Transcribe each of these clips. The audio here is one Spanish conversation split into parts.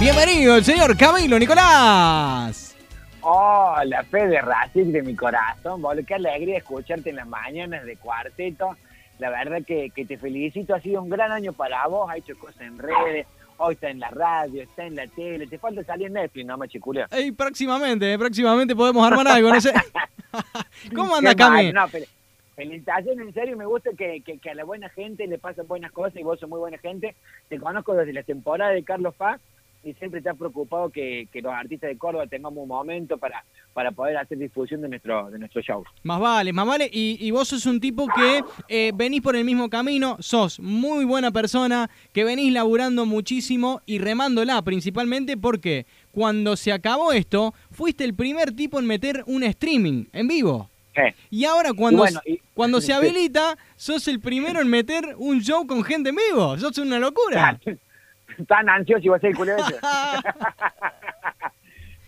Bienvenido el señor Camilo Nicolás. Oh, la fe de mi corazón, boludo. Qué alegría escucharte en las mañanas de cuarteto. La verdad que, que te felicito. Ha sido un gran año para vos. Ha hecho cosas en redes. Hoy está en la radio, está en la tele. Te falta salir en Netflix, ¿no, machiculeo? Ey, próximamente, próximamente podemos armar algo, no sé. ¿Cómo anda, Cami? No, pero felicitaciones, en serio. Me gusta que, que, que a la buena gente le pasan buenas cosas y vos sos muy buena gente. Te conozco desde la temporada de Carlos Paz y siempre estás preocupado que, que los artistas de Córdoba tengamos un momento para, para poder hacer difusión de nuestro, de nuestro show. Más vale, más vale. Y, y vos sos un tipo que eh, venís por el mismo camino, sos muy buena persona, que venís laburando muchísimo y remándola principalmente porque cuando se acabó esto, fuiste el primer tipo en meter un streaming en vivo. Y ahora cuando, Y bueno, y- cuando se habilita, sos el primero en meter un show con gente en vivo. Sos una locura. Tan ansioso iba a ser el culero ese.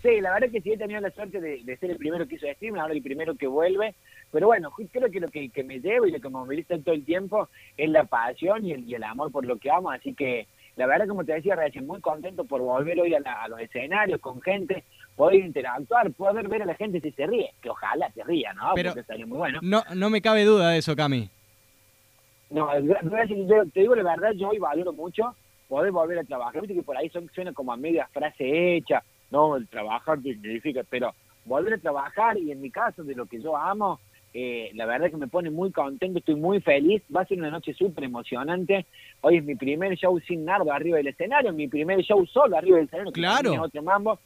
Sí, la verdad que sí he tenido la suerte de, de ser el primero que hizo stream, ahora el primero que vuelve. Pero bueno, creo que lo que, que me llevo y lo que me moviliza todo el tiempo es la pasión y el, y el amor por lo que amo. Así que la verdad, como te decía recién, muy contento por volver hoy a, la- a los escenarios con gente, poder interactuar, poder ver a la gente si se ríe. Que ojalá se ría, ¿no? Pero- Porque salió muy bueno. No, no me cabe duda de eso, Cami. No, gracias, yo te digo la verdad, yo hoy valoro mucho poder volver a trabajar. Viste que por ahí son, suena como a media frase hecha, no, el trabajar significa, pero volver a trabajar y en mi caso, de lo que yo amo, eh, la verdad que me pone muy contento, estoy muy feliz, va a ser una noche súper emocionante. Hoy es mi primer show sin Nardo arriba del escenario, mi primer show solo arriba del escenario, Claro. otro mambo.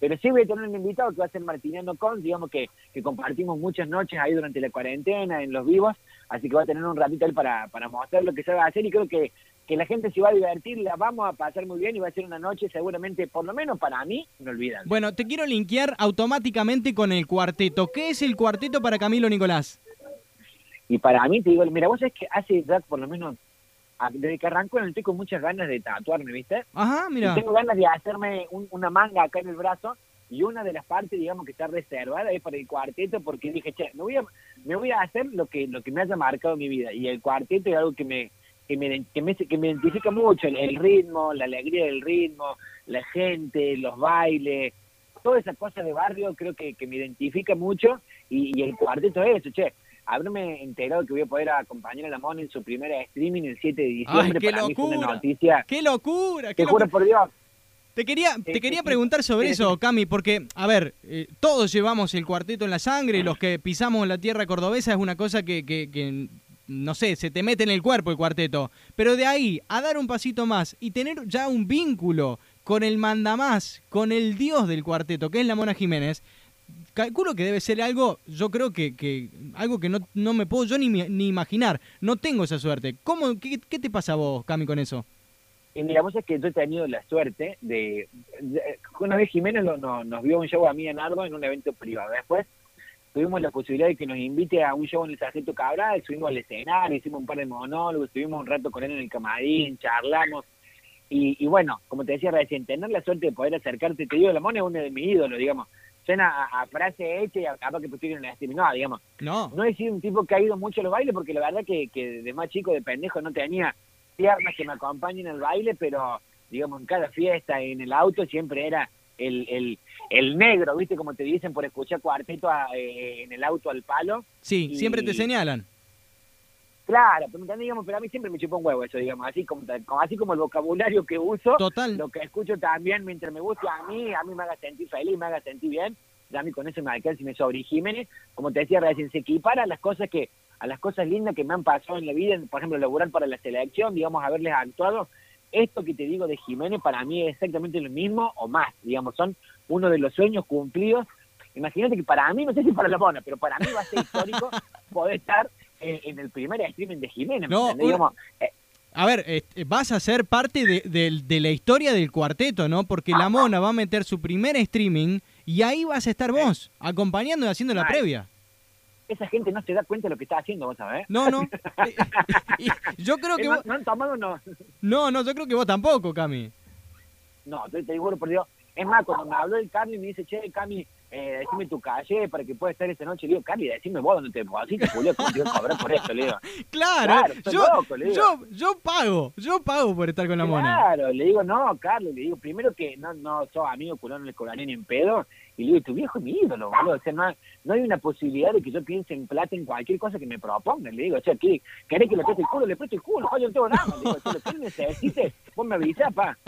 Pero sí voy a tener un invitado que va a ser Martiniano Con, digamos que, que compartimos muchas noches ahí durante la cuarentena, en los vivos, así que va a tener un ratito él para, para mostrar lo que se va a hacer y creo que, que la gente se va a divertir, la vamos a pasar muy bien y va a ser una noche seguramente, por lo menos para mí, inolvidable. Bueno, te quiero linkear automáticamente con el cuarteto. ¿Qué es el cuarteto para Camilo Nicolás? Y para mí, te digo, mira, vos sabés que hace ya por lo menos, desde que arrancó, estoy con muchas ganas de tatuarme, ¿viste? Ajá, mira. Y tengo ganas de hacerme un- una manga acá en el brazo y una de las partes, digamos, que está reservada es para el cuarteto porque dije, che, me voy a, me voy a hacer lo que, lo que me haya marcado mi vida. Y el cuarteto es algo que me, que me, que me, que me identifica mucho, el, el ritmo, la alegría del ritmo, la gente, los bailes, toda esa cosa de barrio creo que, que me identifica mucho y, y el cuarteto es eso, che. Haberme enterado que voy a poder acompañar a la Mona en su primera streaming el 7 de diciembre, ¡Ay, qué para mí fue una locura! noticia. ¡Qué locura! Te qué juro locura! por Dios, Te quería, te quería preguntar sobre eso. Cami, porque, a ver, eh, todos llevamos el cuarteto en la sangre, los que pisamos la tierra cordobesa es una cosa que, que, que, no sé, se te mete en el cuerpo el cuarteto. Pero de ahí a dar un pasito más y tener ya un vínculo con el mandamás, con el dios del cuarteto, que es la Mona Jiménez, calculo que debe ser algo, yo creo que, que algo que no, no me puedo yo ni, ni imaginar. No tengo esa suerte. ¿Cómo, qué, qué te pasa a vos, Cami, con eso? Y mira, vos es que yo he tenido la suerte de... una vez Jiménez no- nos vio un show a mí en Nardo en un evento privado. Después tuvimos la posibilidad de que nos invite a un show en el Sargento Cabral, subimos al escenario, hicimos un par de monólogos, estuvimos un rato con él en el camarín, charlamos. Y, y bueno, como te decía recién, tener la suerte de poder acercarte, te digo, la Mona es uno de mis ídolos, digamos. Suena a, a frase hecha y a- capaz que pusieron en la stream. No, digamos, No. no he sido un tipo que ha ido mucho a los bailes porque la verdad que, que de más chico, de pendejo, no tenía piernas que me acompañen al baile, pero digamos, en cada fiesta, en el auto, siempre era el, el, el negro, ¿viste? Como te dicen por escuchar cuarteto a- eh, en el auto al palo. Sí, Y- siempre te señalan. Claro, pero, digamos, pero a mí siempre me chupó un huevo eso, digamos, así como, así como el vocabulario que uso, Total. lo que escucho también, mientras me guste a mí, a mí me haga sentir feliz, me haga sentir bien, ya a mí con eso me alcanza y me sobre. Jiménez, como te decía recién, se equipara a las cosas que, a las cosas lindas que me han pasado en la vida, por ejemplo, laburar para la selección, digamos, haberles actuado. Esto que te digo de Jiménez para mí es exactamente lo mismo o más, digamos, son uno de los sueños cumplidos. Imagínate que para mí, no sé si para la Mona, pero para mí va a ser histórico poder estar en, en el primer streaming de Jiménez. ¿me No, una- Digamos, eh, A ver, vas a ser parte de, de- de la historia del cuarteto, ¿no? Porque la Mona va a meter su primer streaming y ahí vas a estar vos, acompañando y haciendo la previa. Esa gente no se da cuenta de lo que está haciendo, vos sabés. No, no. Yo creo que vos... no han tomado, no. No, no, yo creo que vos tampoco, Cami. No, te, te juro por Dios. Es más, cuando me habló el Cami, me dice, che, Cami, eh, decime tu calle para que pueda estar esta noche. Le digo, Cali, decime vos dónde te depositas, Julio, ¿cómo te voy a cobrar por esto? Le digo, Claro, Claro, yo, loco, le digo. yo, yo pago, yo pago por estar con la mona. claro, le digo, no, Carlos, le digo, primero que no, no sos amigo, culón, no le cobraré ni en pedo. Y le digo, tu viejo es mi ídolo, boludo. O sea, no, no hay una posibilidad de que yo piense en plata en cualquier cosa que me propongan. Le digo, o sea, ¿qué, ¿querés que le preste el culo? Le presto el culo, yo no tengo nada. Le digo, si lo vos me avisás, pa.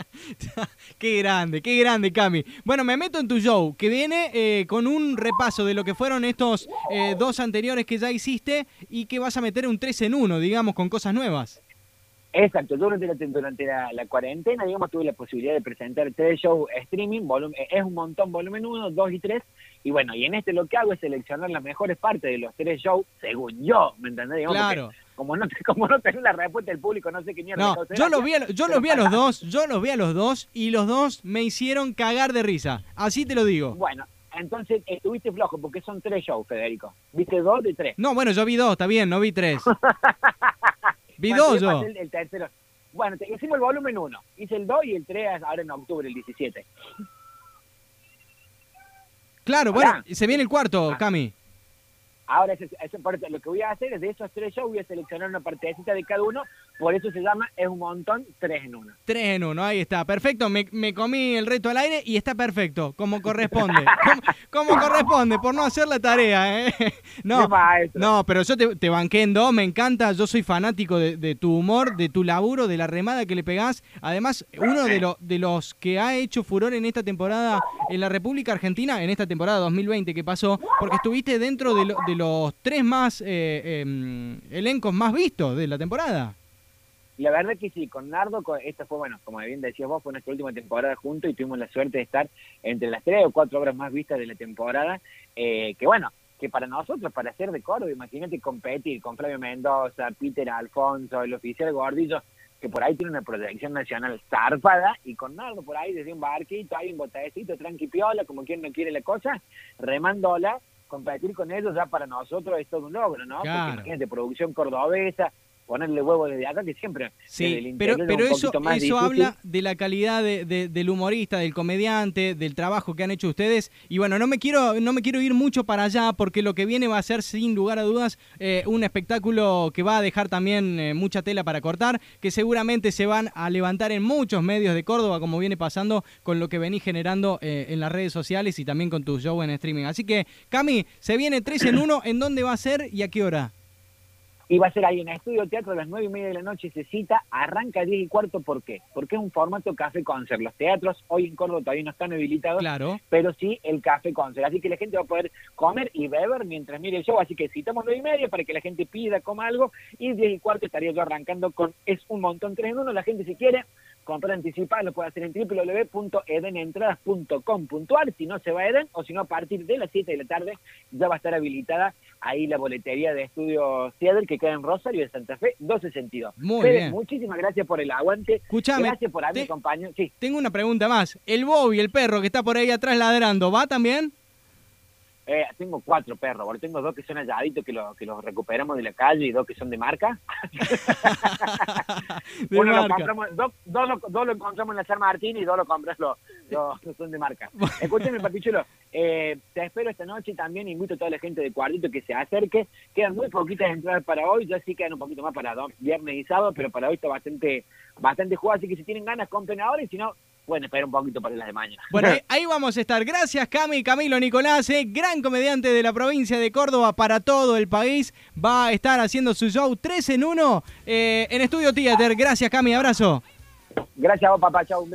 Qué grande, qué grande, Cami. Bueno, me meto en tu show, que viene eh, con un repaso de lo que fueron estos eh, dos anteriores que ya hiciste y que vas a meter un 3 en 1, digamos, con cosas nuevas. Exacto, durante la, durante la, la cuarentena, digamos, tuve la posibilidad de presentar tres shows streaming, volum- eh, es un montón, volumen 1, 2 y 3, y bueno, y en este lo que hago es seleccionar las mejores partes de los tres shows, según yo, ¿me entendés? Digamos, Claro. como no, como no tengo la respuesta del público, no sé qué mierda. No, yo los vi, a, yo los vi a los dos, yo los vi a los dos y los dos me hicieron cagar de risa. Así te lo digo. Bueno, entonces estuviste flojo, porque son tres shows, Federico. ¿Viste dos de tres? No, bueno, yo vi dos, está bien, no vi tres. Vi Bueno, dos te yo. pasé El, el tercero. Bueno, te- hicimos el volumen 1, hice el 2 y el 3 ahora en octubre, el 17. Claro, bueno, Hola. se viene el cuarto, Ah. Cami. Ahora, parte- lo que voy a hacer es de esos tres shows, voy a seleccionar una partecita de cada uno, por eso se llama Es un montón, tres en uno. Tres en uno, ahí está, perfecto. Me, me comí el reto al aire y está perfecto, como corresponde. como, como corresponde, por no hacer la tarea, ¿eh? No, no, pero yo te, te banqué en dos, me encanta, yo soy fanático de, de tu humor, de tu laburo, de la remada que le pegás. Además, uno de, lo- de los que ha hecho furor en esta temporada en la República Argentina, en esta temporada 2020 que pasó, porque estuviste dentro de, lo- de los tres más eh, em, elencos más vistos de la temporada. La verdad que sí, con Nardo, esta fue, bueno, como bien decías vos, fue nuestra última temporada juntos y tuvimos la suerte de estar entre las tres o cuatro obras más vistas de la temporada, eh, que bueno, que para nosotros, para ser de Córdoba, imagínate competir con Flavio Mendoza, Peter Alfonso, el oficial Gordillo, que por ahí tiene una proyección nacional zarpada, y con Nardo por ahí desde un barquito, hay un botecito, tranqui piola, como quien no quiere la cosa, remándola, competir con ellos ya para nosotros es todo un logro, ¿no? Claro. Porque imagínate, producción cordobesa, ponerle huevo desde acá, que siempre Sí, el pero, es pero eso, más eso habla de la calidad de- de- del humorista, del comediante, del trabajo que han hecho ustedes. Y bueno, no me quiero, no me quiero ir mucho para allá porque lo que viene va a ser sin lugar a dudas eh, un espectáculo que va a dejar también eh, mucha tela para cortar, que seguramente se van a levantar en muchos medios de Córdoba, como viene pasando con lo que venís generando eh, en las redes sociales y también con tu show en streaming. Así que, Cami, se viene 3 en 1, ¿en dónde va a ser y a qué hora? Y va a ser ahí en Estudio Teatro a las nueve y media de la noche se cita, arranca a 10 y cuarto, ¿por qué? Porque es un formato café concert. Los teatros hoy en Córdoba todavía no están habilitados, Claro. pero sí el café concert. Así que la gente va a poder comer y beber mientras mire el show. Así que citamos nueve y media para que la gente pida, coma algo. Y 10 y cuarto estaría yo arrancando con Es un montón 3 en 1. La gente si quiere comprar anticipada lo puede hacer en www.edenentradas.com.ar. Si no se va a Eden o si no a partir de las 7 de la tarde ya va a estar habilitada ahí la boletería de Estudio Theater que queda en Rosario de Santa Fe 1262. Muy Fede, bien. muchísimas gracias por el aguante. Escuchame, Gracias por haberme acompañado. Sí, Tengo una pregunta más. ¿El Bobby, el perro que está por ahí atrás ladrando, va también? eh, tengo cuatro perros, porque tengo dos que son halladitos que, lo- que los recuperamos de la calle y dos que son de marca. Uno lo marca. compramos, dos, dos, lo, dos lo encontramos en la San Martín y dos lo compras los, los, los son de marca. Escúcheme, Papichulo, eh, te espero esta noche y también invito a toda la gente de Cuartito que se acerque. Quedan muy poquitas entradas para hoy, ya sí quedan un poquito más para do- viernes y sábado, pero para hoy está bastante, bastante jugado, así que si tienen ganas, compren ahora y si no, pueden esperar un poquito para las de mañana. Bueno, ahí, vamos a estar. Gracias, Cami, Camilo Nicolás, eh, gran comediante de la provincia de Córdoba para todo el país. Va a estar haciendo su show 3 en 1 en Estudio Theater. Gracias, Cami, abrazo. Gracias a vos, papá, chao.